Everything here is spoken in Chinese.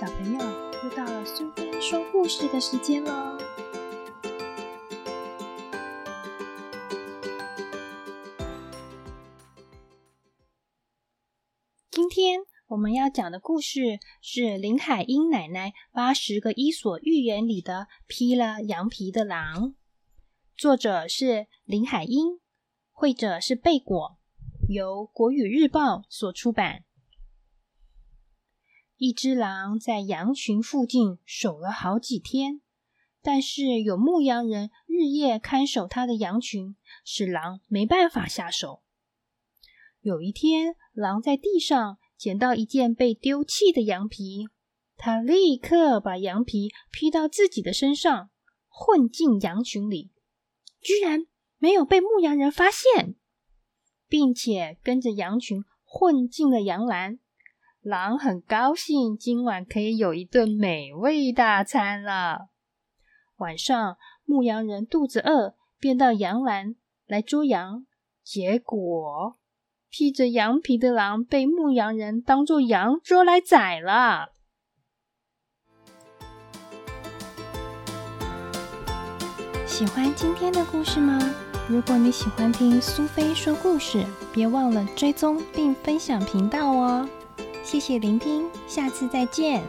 小朋友，又到了苏菲说故事的时间喽！今天我们要讲的故事是林海音奶奶八十个伊索寓言里的披了羊皮的狼。作者是林海音，绘者是贝果，由国语日报所出版。一只狼在羊群附近守了好几天，但是有牧羊人日夜看守他的羊群，使狼没办法下手。有一天，狼在地上捡到一件被丢弃的羊皮，他立刻把羊皮披到自己的身上，混进羊群里，居然没有被牧羊人发现，并且跟着羊群混进了羊栏。狼很高兴，今晚可以有一顿美味大餐了。晚上，牧羊人肚子饿，便到羊栏来捉羊。结果，披着羊皮的狼被牧羊人当作羊捉来宰了。喜欢今天的故事吗？如果你喜欢听苏菲说故事，别忘了追踪并分享频道哦。谢谢聆听，下次再见。